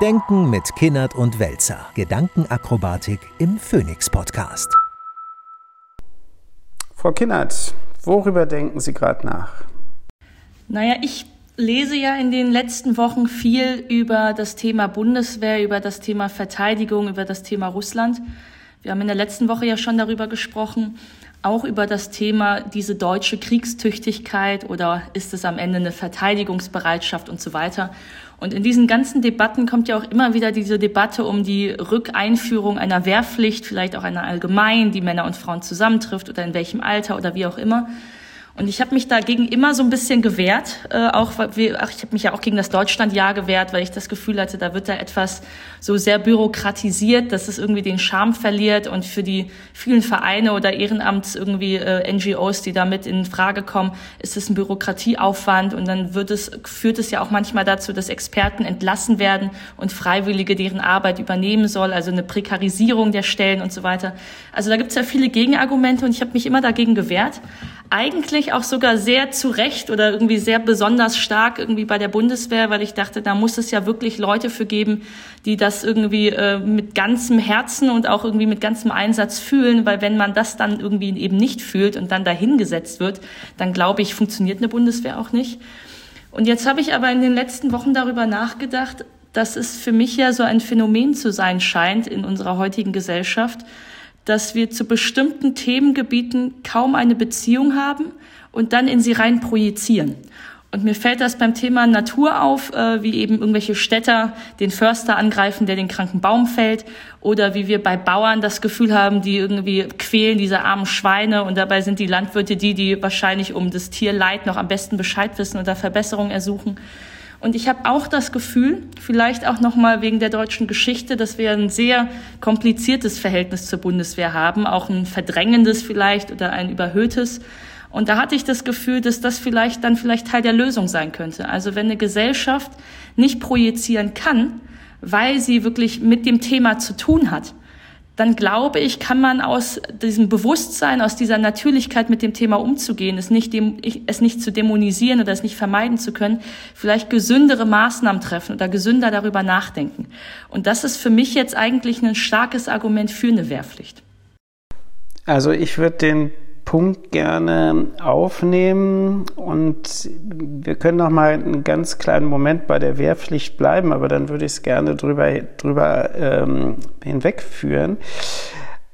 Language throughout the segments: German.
Denken mit Kinnert und Welzer. Gedankenakrobatik im Phoenix Podcast. Frau Kinnert, worüber denken Sie gerade nach? Naja, ich lese ja in den letzten Wochen viel über das Thema Bundeswehr, über das Thema Verteidigung, über das Thema Russland. Wir haben in der letzten Woche ja schon darüber gesprochen, auch über das Thema diese deutsche Kriegstüchtigkeit oder ist es am Ende eine Verteidigungsbereitschaft und so weiter. Und in diesen ganzen Debatten kommt ja auch immer wieder diese Debatte um die Rückeinführung einer Wehrpflicht, vielleicht auch einer allgemein, die Männer und Frauen zusammentrifft oder in welchem Alter oder wie auch immer. Und ich habe mich dagegen immer so ein bisschen gewehrt, äh, auch wie, ach, ich habe mich ja auch gegen das Deutschlandjahr gewehrt, weil ich das Gefühl hatte, da wird da etwas so sehr bürokratisiert, dass es irgendwie den Charme verliert und für die vielen Vereine oder Ehrenamts irgendwie äh, NGOs, die damit in Frage kommen, ist es ein Bürokratieaufwand und dann wird es führt es ja auch manchmal dazu, dass Experten entlassen werden und Freiwillige deren Arbeit übernehmen soll, also eine Prekarisierung der Stellen und so weiter. Also da gibt es ja viele Gegenargumente und ich habe mich immer dagegen gewehrt eigentlich auch sogar sehr zu Recht oder irgendwie sehr besonders stark irgendwie bei der Bundeswehr, weil ich dachte, da muss es ja wirklich Leute für geben, die das irgendwie äh, mit ganzem Herzen und auch irgendwie mit ganzem Einsatz fühlen, weil wenn man das dann irgendwie eben nicht fühlt und dann dahingesetzt wird, dann glaube ich, funktioniert eine Bundeswehr auch nicht. Und jetzt habe ich aber in den letzten Wochen darüber nachgedacht, dass es für mich ja so ein Phänomen zu sein scheint in unserer heutigen Gesellschaft, dass wir zu bestimmten Themengebieten kaum eine Beziehung haben und dann in sie rein projizieren. Und mir fällt das beim Thema Natur auf, äh, wie eben irgendwelche Städter den Förster angreifen, der den kranken Baum fällt, oder wie wir bei Bauern das Gefühl haben, die irgendwie quälen diese armen Schweine und dabei sind die Landwirte die, die wahrscheinlich um das Tierleid noch am besten Bescheid wissen oder Verbesserungen ersuchen. Und ich habe auch das Gefühl, vielleicht auch noch mal wegen der deutschen Geschichte, dass wir ein sehr kompliziertes Verhältnis zur Bundeswehr haben, auch ein verdrängendes vielleicht oder ein überhöhtes. Und da hatte ich das Gefühl, dass das vielleicht dann vielleicht Teil der Lösung sein könnte. Also wenn eine Gesellschaft nicht projizieren kann, weil sie wirklich mit dem Thema zu tun hat, dann glaube ich, kann man aus diesem Bewusstsein, aus dieser Natürlichkeit mit dem Thema umzugehen, es nicht, es nicht zu dämonisieren oder es nicht vermeiden zu können, vielleicht gesündere Maßnahmen treffen oder gesünder darüber nachdenken. Und das ist für mich jetzt eigentlich ein starkes Argument für eine Wehrpflicht. Also ich würde den Punkt gerne aufnehmen und wir können noch mal einen ganz kleinen Moment bei der Wehrpflicht bleiben, aber dann würde ich es gerne drüber, drüber ähm, hinwegführen.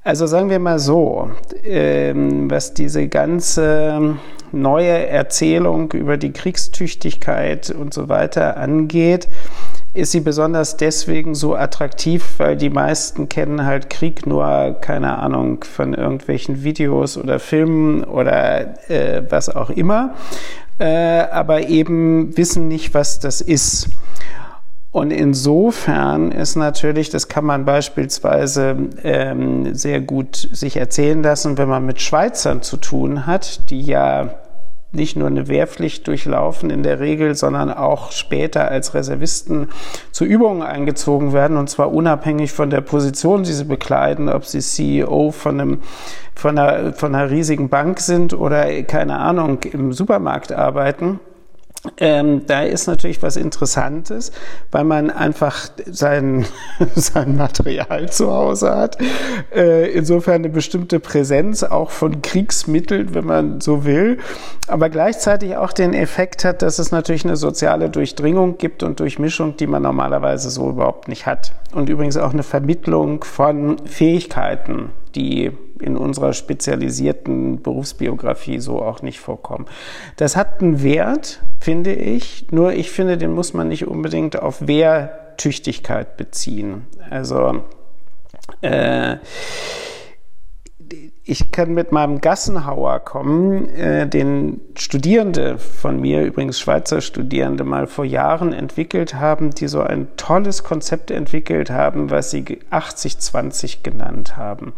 Also sagen wir mal so, ähm, was diese ganze neue Erzählung über die Kriegstüchtigkeit und so weiter angeht, ist sie besonders deswegen so attraktiv, weil die meisten kennen halt Krieg nur, keine Ahnung, von irgendwelchen Videos oder Filmen oder äh, was auch immer, äh, aber eben wissen nicht, was das ist. Und insofern ist natürlich, das kann man beispielsweise ähm, sehr gut sich erzählen lassen, wenn man mit Schweizern zu tun hat, die ja nicht nur eine Wehrpflicht durchlaufen in der Regel, sondern auch später als Reservisten zu Übungen eingezogen werden und zwar unabhängig von der Position, die sie bekleiden, ob sie CEO von einem von einer, von einer riesigen Bank sind oder keine Ahnung im Supermarkt arbeiten. Ähm, da ist natürlich was Interessantes, weil man einfach sein, sein Material zu Hause hat. Äh, insofern eine bestimmte Präsenz auch von Kriegsmitteln, wenn man so will. Aber gleichzeitig auch den Effekt hat, dass es natürlich eine soziale Durchdringung gibt und Durchmischung, die man normalerweise so überhaupt nicht hat. Und übrigens auch eine Vermittlung von Fähigkeiten, die in unserer spezialisierten Berufsbiografie so auch nicht vorkommen. Das hat einen Wert, finde ich, nur ich finde, den muss man nicht unbedingt auf Wehrtüchtigkeit beziehen. Also äh, ich kann mit meinem Gassenhauer kommen, äh, den Studierende von mir, übrigens Schweizer Studierende, mal vor Jahren entwickelt haben, die so ein tolles Konzept entwickelt haben, was sie 80-20 genannt haben.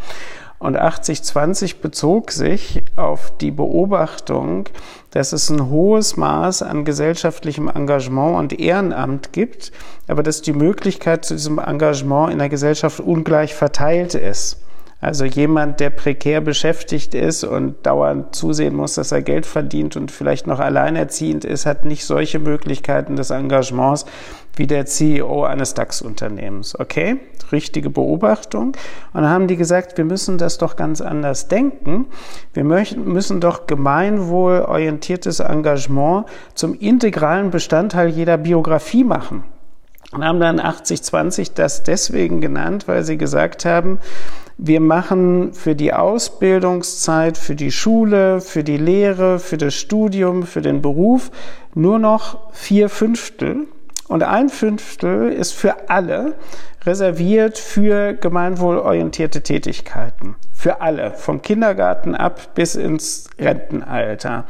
Und 80-20 bezog sich auf die Beobachtung, dass es ein hohes Maß an gesellschaftlichem Engagement und Ehrenamt gibt, aber dass die Möglichkeit zu diesem Engagement in der Gesellschaft ungleich verteilt ist. Also jemand, der prekär beschäftigt ist und dauernd zusehen muss, dass er Geld verdient und vielleicht noch alleinerziehend ist, hat nicht solche Möglichkeiten des Engagements wie der CEO eines DAX-Unternehmens. Okay, richtige Beobachtung. Und dann haben die gesagt, wir müssen das doch ganz anders denken. Wir müssen doch gemeinwohlorientiertes Engagement zum integralen Bestandteil jeder Biografie machen und haben dann 80-20 das deswegen genannt, weil sie gesagt haben, wir machen für die Ausbildungszeit, für die Schule, für die Lehre, für das Studium, für den Beruf nur noch vier Fünftel. Und ein Fünftel ist für alle reserviert für gemeinwohlorientierte Tätigkeiten. Für alle, vom Kindergarten ab bis ins Rentenalter.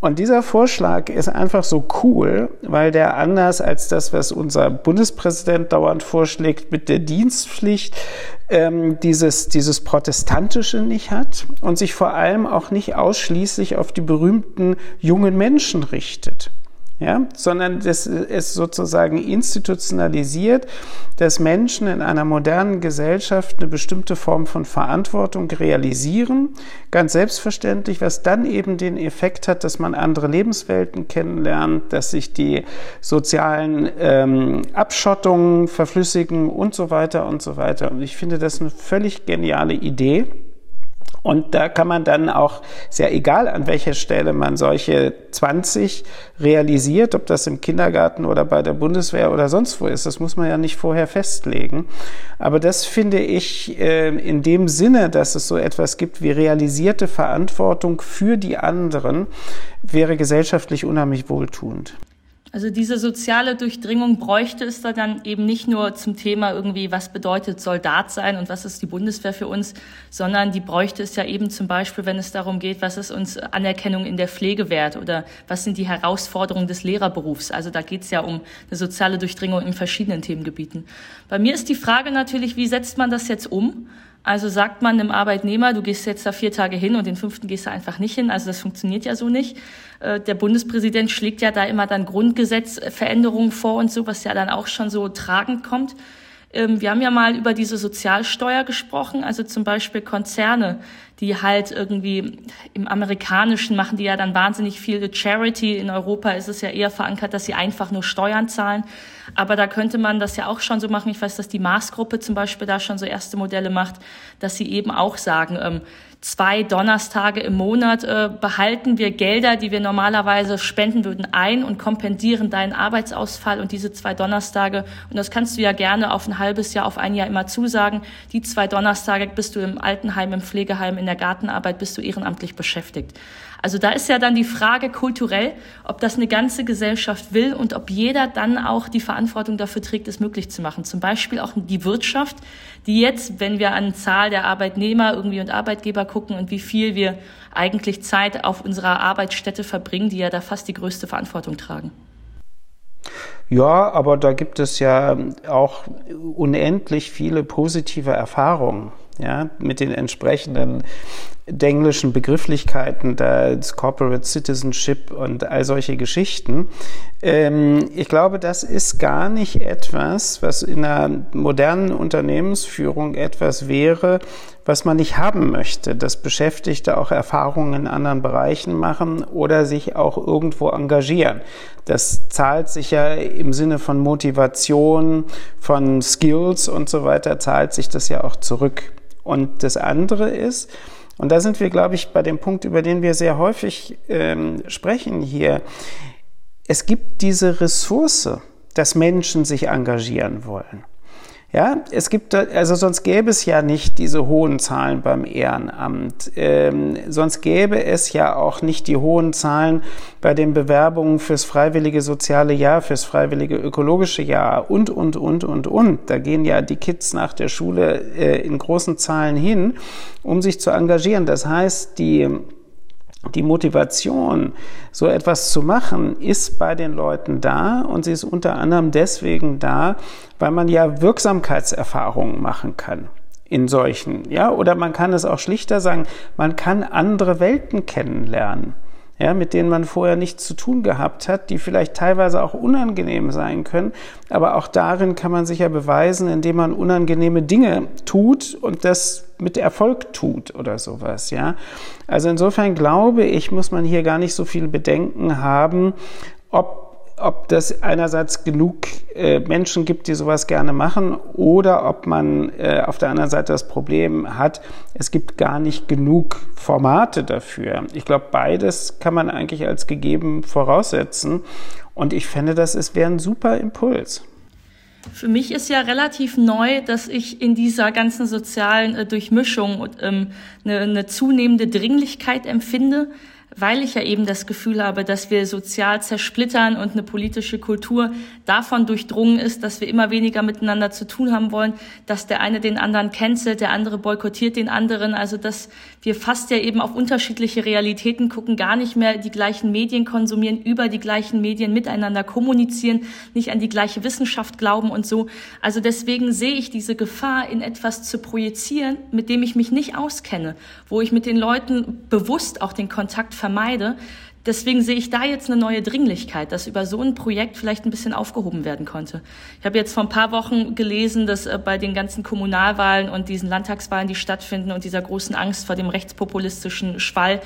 Und dieser Vorschlag ist einfach so cool, weil der anders als das, was unser Bundespräsident dauernd vorschlägt mit der Dienstpflicht, ähm, dieses, dieses Protestantische nicht hat und sich vor allem auch nicht ausschließlich auf die berühmten jungen Menschen richtet ja, sondern das ist sozusagen institutionalisiert, dass Menschen in einer modernen Gesellschaft eine bestimmte Form von Verantwortung realisieren, ganz selbstverständlich, was dann eben den Effekt hat, dass man andere Lebenswelten kennenlernt, dass sich die sozialen ähm, Abschottungen verflüssigen und so weiter und so weiter. Und ich finde das eine völlig geniale Idee. Und da kann man dann auch, sehr egal an welcher Stelle man solche 20 realisiert, ob das im Kindergarten oder bei der Bundeswehr oder sonst wo ist, das muss man ja nicht vorher festlegen. Aber das finde ich äh, in dem Sinne, dass es so etwas gibt wie realisierte Verantwortung für die anderen, wäre gesellschaftlich unheimlich wohltuend. Also diese soziale Durchdringung bräuchte es da dann eben nicht nur zum Thema irgendwie, was bedeutet Soldat sein und was ist die Bundeswehr für uns, sondern die bräuchte es ja eben zum Beispiel, wenn es darum geht, was ist uns Anerkennung in der Pflege wert oder was sind die Herausforderungen des Lehrerberufs. Also da geht es ja um eine soziale Durchdringung in verschiedenen Themengebieten. Bei mir ist die Frage natürlich, wie setzt man das jetzt um? Also sagt man einem Arbeitnehmer, du gehst jetzt da vier Tage hin und den fünften gehst du einfach nicht hin. Also das funktioniert ja so nicht. Äh, der Bundespräsident schlägt ja da immer dann Grundgesetzveränderungen vor und so, was ja dann auch schon so tragend kommt. Ähm, wir haben ja mal über diese Sozialsteuer gesprochen, also zum Beispiel Konzerne, die halt irgendwie im Amerikanischen machen die ja dann wahnsinnig viel Charity. In Europa ist es ja eher verankert, dass sie einfach nur Steuern zahlen. Aber da könnte man das ja auch schon so machen. Ich weiß, dass die Maßgruppe zum Beispiel da schon so erste Modelle macht, dass sie eben auch sagen, ähm, zwei Donnerstage im Monat äh, behalten wir Gelder, die wir normalerweise spenden würden, ein und kompensieren deinen Arbeitsausfall und diese zwei Donnerstage. Und das kannst du ja gerne auf ein halbes Jahr, auf ein Jahr immer zusagen. Die zwei Donnerstage bist du im Altenheim, im Pflegeheim, in der Gartenarbeit, bist du ehrenamtlich beschäftigt. Also da ist ja dann die Frage kulturell, ob das eine ganze Gesellschaft will und ob jeder dann auch die Verantwortung dafür trägt, es möglich zu machen. Zum Beispiel auch die Wirtschaft, die jetzt, wenn wir an Zahl der Arbeitnehmer irgendwie und Arbeitgeber gucken und wie viel wir eigentlich Zeit auf unserer Arbeitsstätte verbringen, die ja da fast die größte Verantwortung tragen. Ja, aber da gibt es ja auch unendlich viele positive Erfahrungen ja, mit den entsprechenden englischen Begrifflichkeiten, das Corporate Citizenship und all solche Geschichten. Ähm, ich glaube, das ist gar nicht etwas, was in einer modernen Unternehmensführung etwas wäre, was man nicht haben möchte, dass Beschäftigte auch Erfahrungen in anderen Bereichen machen oder sich auch irgendwo engagieren. Das zahlt sich ja im Sinne von Motivation, von Skills und so weiter, zahlt sich das ja auch zurück. Und das andere ist, und da sind wir, glaube ich, bei dem Punkt, über den wir sehr häufig ähm, sprechen hier. Es gibt diese Ressource, dass Menschen sich engagieren wollen. Ja, es gibt, also sonst gäbe es ja nicht diese hohen Zahlen beim Ehrenamt. Ähm, sonst gäbe es ja auch nicht die hohen Zahlen bei den Bewerbungen fürs freiwillige soziale Jahr, fürs freiwillige ökologische Jahr und, und, und, und, und. Da gehen ja die Kids nach der Schule äh, in großen Zahlen hin, um sich zu engagieren. Das heißt, die die Motivation, so etwas zu machen, ist bei den Leuten da und sie ist unter anderem deswegen da, weil man ja Wirksamkeitserfahrungen machen kann in solchen, ja, oder man kann es auch schlichter sagen, man kann andere Welten kennenlernen ja, mit denen man vorher nichts zu tun gehabt hat, die vielleicht teilweise auch unangenehm sein können. Aber auch darin kann man sich ja beweisen, indem man unangenehme Dinge tut und das mit Erfolg tut oder sowas, ja. Also insofern glaube ich, muss man hier gar nicht so viel Bedenken haben, ob ob das einerseits genug äh, Menschen gibt, die sowas gerne machen, oder ob man äh, auf der anderen Seite das Problem hat, es gibt gar nicht genug Formate dafür. Ich glaube, beides kann man eigentlich als gegeben voraussetzen. Und ich fände, das wäre ein super Impuls. Für mich ist ja relativ neu, dass ich in dieser ganzen sozialen äh, Durchmischung ähm, eine, eine zunehmende Dringlichkeit empfinde, weil ich ja eben das Gefühl habe, dass wir sozial zersplittern und eine politische Kultur davon durchdrungen ist, dass wir immer weniger miteinander zu tun haben wollen, dass der eine den anderen cancelt, der andere boykottiert den anderen, also dass wir fast ja eben auf unterschiedliche Realitäten gucken, gar nicht mehr die gleichen Medien konsumieren, über die gleichen Medien miteinander kommunizieren, nicht an die gleiche Wissenschaft glauben und so. Also deswegen sehe ich diese Gefahr, in etwas zu projizieren, mit dem ich mich nicht auskenne, wo ich mit den Leuten bewusst auch den Kontakt vermeide. Deswegen sehe ich da jetzt eine neue Dringlichkeit, dass über so ein Projekt vielleicht ein bisschen aufgehoben werden konnte. Ich habe jetzt vor ein paar Wochen gelesen, dass äh, bei den ganzen Kommunalwahlen und diesen Landtagswahlen, die stattfinden und dieser großen Angst vor dem rechtspopulistischen Schwall,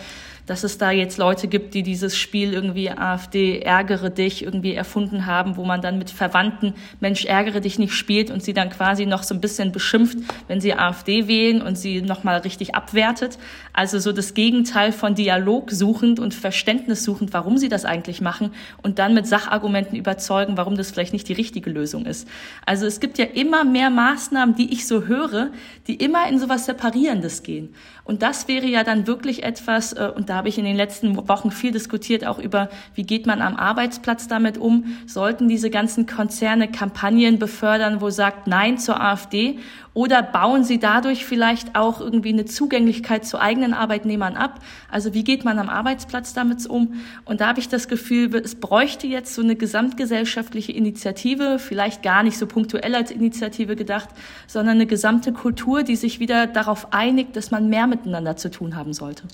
dass es da jetzt Leute gibt, die dieses Spiel irgendwie AfD ärgere dich irgendwie erfunden haben, wo man dann mit Verwandten Mensch ärgere dich nicht spielt und sie dann quasi noch so ein bisschen beschimpft, wenn sie AfD wählen und sie nochmal richtig abwertet. Also so das Gegenteil von Dialog suchend und Verständnis suchend, warum sie das eigentlich machen und dann mit Sachargumenten überzeugen, warum das vielleicht nicht die richtige Lösung ist. Also es gibt ja immer mehr Maßnahmen, die ich so höre, die immer in sowas Separierendes gehen. Und das wäre ja dann wirklich etwas, äh, und da habe ich in den letzten Wochen viel diskutiert, auch über, wie geht man am Arbeitsplatz damit um? Sollten diese ganzen Konzerne Kampagnen befördern, wo sagt Nein zur AfD oder bauen Sie dadurch vielleicht auch irgendwie eine Zugänglichkeit zu eigenen Arbeitnehmern ab? Also wie geht man am Arbeitsplatz damit um? Und da habe ich das Gefühl, es bräuchte jetzt so eine gesamtgesellschaftliche Initiative, vielleicht gar nicht so punktuell als Initiative gedacht, sondern eine gesamte Kultur, die sich wieder darauf einigt, dass man mehr miteinander zu tun haben sollte.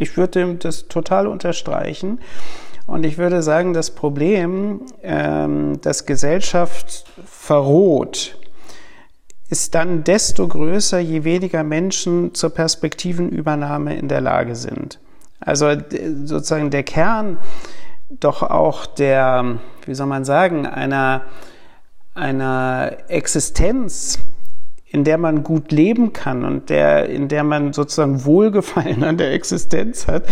Ich würde das total unterstreichen. Und ich würde sagen, das Problem, ähm, dass Gesellschaft verroht, ist dann desto größer, je weniger Menschen zur Perspektivenübernahme in der Lage sind. Also sozusagen der Kern doch auch der, wie soll man sagen, einer, einer Existenz, in der man gut leben kann und der, in der man sozusagen Wohlgefallen an der Existenz hat,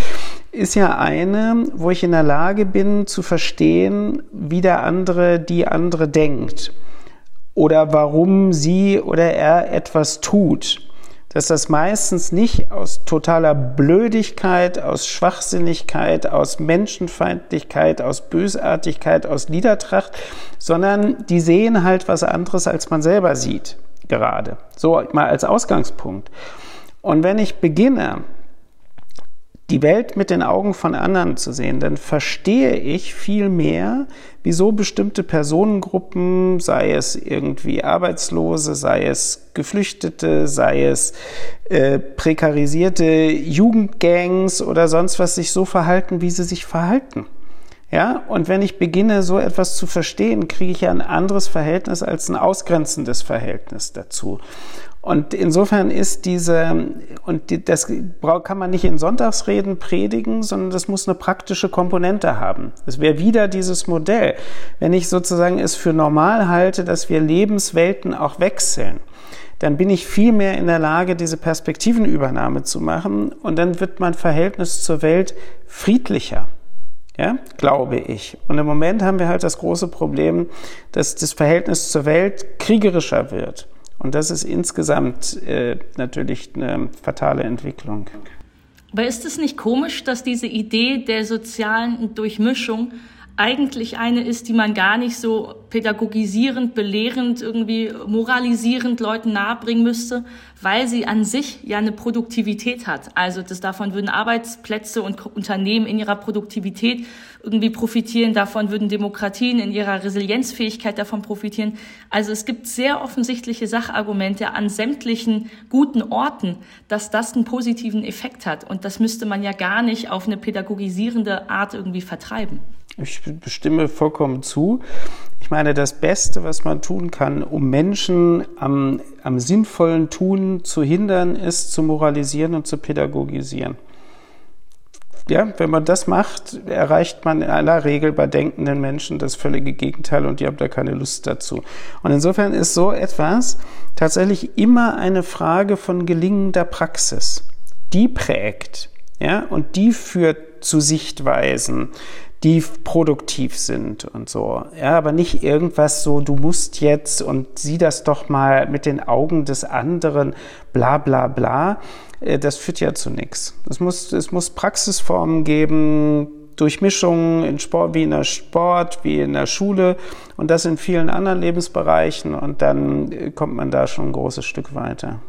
ist ja eine, wo ich in der Lage bin zu verstehen, wie der andere die andere denkt oder warum sie oder er etwas tut. Dass das meistens nicht aus totaler Blödigkeit, aus Schwachsinnigkeit, aus Menschenfeindlichkeit, aus Bösartigkeit, aus Niedertracht, sondern die sehen halt was anderes, als man selber sieht, gerade. So mal als Ausgangspunkt. Und wenn ich beginne, die Welt mit den Augen von anderen zu sehen, dann verstehe ich viel mehr, wieso bestimmte Personengruppen, sei es irgendwie Arbeitslose, sei es Geflüchtete, sei es äh, prekarisierte Jugendgangs oder sonst was sich so verhalten, wie sie sich verhalten. Ja, und wenn ich beginne, so etwas zu verstehen, kriege ich ja ein anderes Verhältnis als ein ausgrenzendes Verhältnis dazu. Und insofern ist diese, und das kann man nicht in Sonntagsreden predigen, sondern das muss eine praktische Komponente haben. Es wäre wieder dieses Modell. Wenn ich sozusagen es für normal halte, dass wir Lebenswelten auch wechseln, dann bin ich viel mehr in der Lage, diese Perspektivenübernahme zu machen und dann wird mein Verhältnis zur Welt friedlicher. Ja, glaube ich. Und im Moment haben wir halt das große Problem, dass das Verhältnis zur Welt kriegerischer wird. Und das ist insgesamt äh, natürlich eine fatale Entwicklung. Aber ist es nicht komisch, dass diese Idee der sozialen Durchmischung eigentlich eine ist, die man gar nicht so pädagogisierend, belehrend, irgendwie moralisierend Leuten nahebringen müsste, weil sie an sich ja eine Produktivität hat. Also das, davon würden Arbeitsplätze und Unternehmen in ihrer Produktivität irgendwie profitieren, davon würden Demokratien in ihrer Resilienzfähigkeit davon profitieren. Also es gibt sehr offensichtliche Sachargumente an sämtlichen guten Orten, dass das einen positiven Effekt hat. Und das müsste man ja gar nicht auf eine pädagogisierende Art irgendwie vertreiben. Ich bestimme vollkommen zu. Ich meine, das Beste, was man tun kann, um Menschen am, am sinnvollen Tun zu hindern, ist zu moralisieren und zu pädagogisieren. ja, wenn man das macht, erreicht man in aller Regel bei denkenden Menschen das völlige Gegenteil und die haben da keine Lust dazu. Und insofern ist so etwas tatsächlich immer eine Frage von gelingender Praxis. Die prägt, ja, und die führt zu Sichtweisen, die produktiv sind und so. Ja, aber nicht irgendwas so, du musst jetzt und sieh das doch mal mit den Augen des anderen, bla bla bla. Äh, das führt ja zu nichts. Es muss, es muss Praxisformen geben, Durchmischungen in Sport, wie in der Sport, wie in der Schule und das in vielen anderen Lebensbereichen und dann äh, kommt man da schon ein großes Stück weiter.